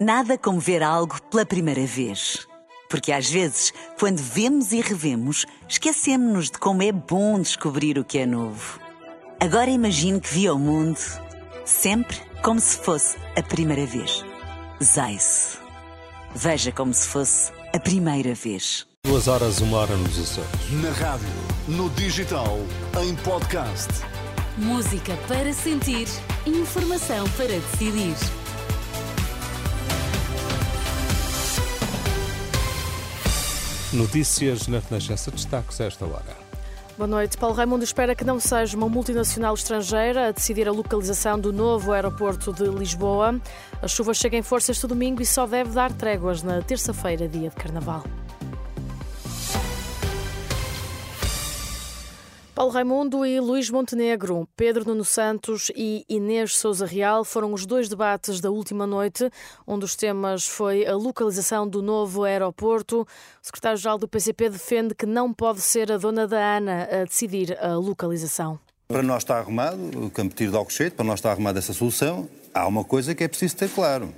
Nada como ver algo pela primeira vez. Porque às vezes, quando vemos e revemos, esquecemos-nos de como é bom descobrir o que é novo. Agora imagine que viu o mundo sempre como se fosse a primeira vez. Zais. Veja como se fosse a primeira vez. Duas horas, uma hora nos Açores. Na rádio, no digital, em podcast. Música para sentir, informação para decidir. Notícias na Renascença, destaques a esta hora. Boa noite. Paulo Raimundo espera que não seja uma multinacional estrangeira a decidir a localização do novo aeroporto de Lisboa. A chuva chega em força este domingo e só deve dar tréguas na terça-feira, dia de Carnaval. Paulo Raimundo e Luís Montenegro, Pedro Nuno Santos e Inês Souza Real foram os dois debates da última noite. Um dos temas foi a localização do novo aeroporto. O secretário-geral do PCP defende que não pode ser a dona da Ana a decidir a localização. Para nós está arrumado, o Campo Tiro de Alcochete, para nós está arrumada essa solução. Há uma coisa que é preciso ter claro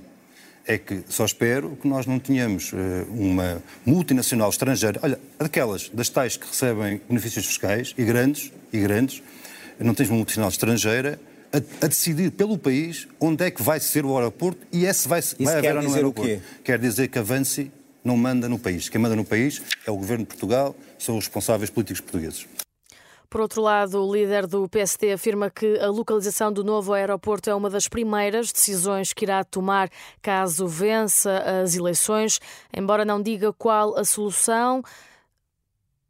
é que só espero que nós não tenhamos uh, uma multinacional estrangeira, olha, daquelas, das tais que recebem benefícios fiscais e grandes, e grandes, não tens uma multinacional estrangeira a, a, decidir pelo país onde é que vai ser o aeroporto e esse vai, Isso vai haver no aeroporto. Quer dizer que a Vansi não manda no país. Quem manda no país é o governo de Portugal, são os responsáveis políticos portugueses. Por outro lado, o líder do PSD afirma que a localização do novo aeroporto é uma das primeiras decisões que irá tomar caso vença as eleições, embora não diga qual a solução.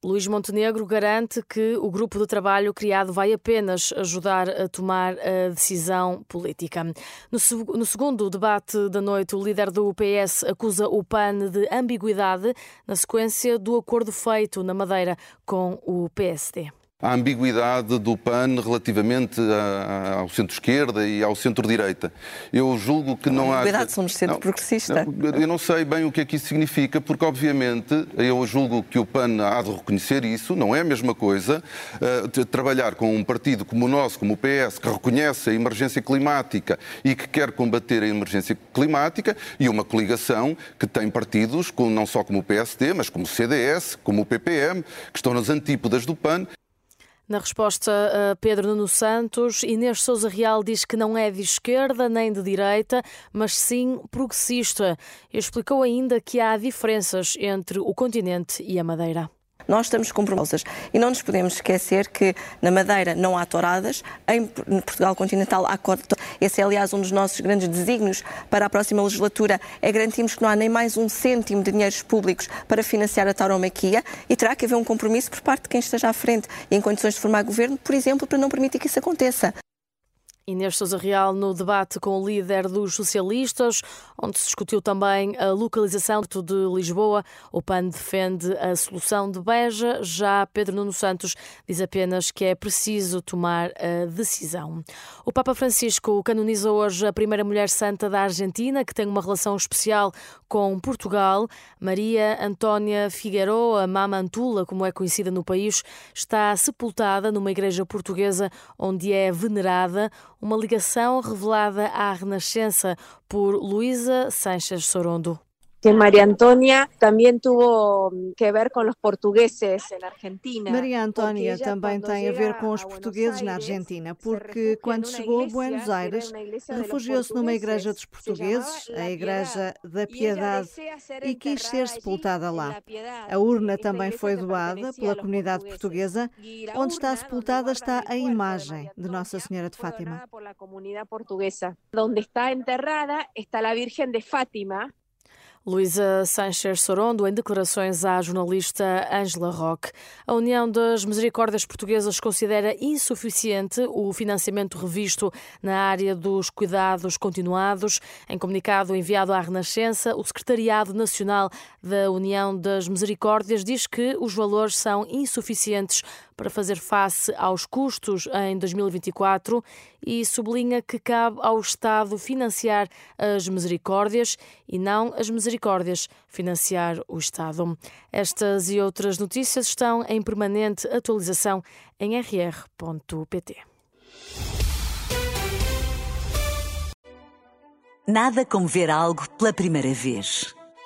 Luís Montenegro garante que o grupo de trabalho criado vai apenas ajudar a tomar a decisão política. No, no, segundo debate da noite, o líder do PS acusa o PAN de ambiguidade na sequência do acordo feito na Madeira com o PSD a ambiguidade do PAN relativamente ao centro-esquerda e ao centro-direita. Eu julgo que não, não há... Ambiguidade, somos centro-progressista. Eu não sei bem o que é que isso significa, porque obviamente eu julgo que o PAN há de reconhecer isso, não é a mesma coisa uh, trabalhar com um partido como o nosso, como o PS, que reconhece a emergência climática e que quer combater a emergência climática, e uma coligação que tem partidos, com, não só como o PSD, mas como o CDS, como o PPM, que estão nas antípodas do PAN na resposta a Pedro Nuno Santos, Inês Souza Real diz que não é de esquerda nem de direita, mas sim progressista. Explicou ainda que há diferenças entre o continente e a Madeira. Nós estamos comprometidos e não nos podemos esquecer que na Madeira não há touradas, em Portugal continental há Esse é, aliás, um dos nossos grandes desígnios para a próxima legislatura, é garantirmos que não há nem mais um cêntimo de dinheiros públicos para financiar a tauromaquia. E terá que haver um compromisso por parte de quem esteja à frente e em condições de formar governo, por exemplo, para não permitir que isso aconteça. Inês Sousa Real no debate com o líder dos socialistas, onde se discutiu também a localização de Lisboa. O PAN defende a solução de Beja, já Pedro Nuno Santos diz apenas que é preciso tomar a decisão. O Papa Francisco canoniza hoje a primeira mulher santa da Argentina, que tem uma relação especial com Portugal. Maria Antónia Figueroa Mamantula, como é conhecida no país, está sepultada numa igreja portuguesa onde é venerada uma ligação revelada à Renascença por Luísa Sanches Sorondo. Que María Antonia também tuvo que ver com os portugueses na Argentina. Maria Antônia também tem a ver com os portugueses na Argentina, porque quando chegou a Buenos Aires, refugiou-se numa igreja dos portugueses, a Igreja da Piedade, e quis ser sepultada lá. A urna também foi doada pela comunidade portuguesa, onde está sepultada está a imagem de Nossa Senhora de Fátima. Onde está enterrada está a Virgem de Fátima. Luísa Sanchez Sorondo, em declarações à jornalista Angela Roque. A União das Misericórdias Portuguesas considera insuficiente o financiamento revisto na área dos cuidados continuados. Em comunicado enviado à Renascença, o Secretariado Nacional da União das Misericórdias diz que os valores são insuficientes para fazer face aos custos em 2024 e sublinha que cabe ao Estado financiar as misericórdias e não as misericórdias financiar o Estado. Estas e outras notícias estão em permanente atualização em rr.pt. Nada como ver algo pela primeira vez.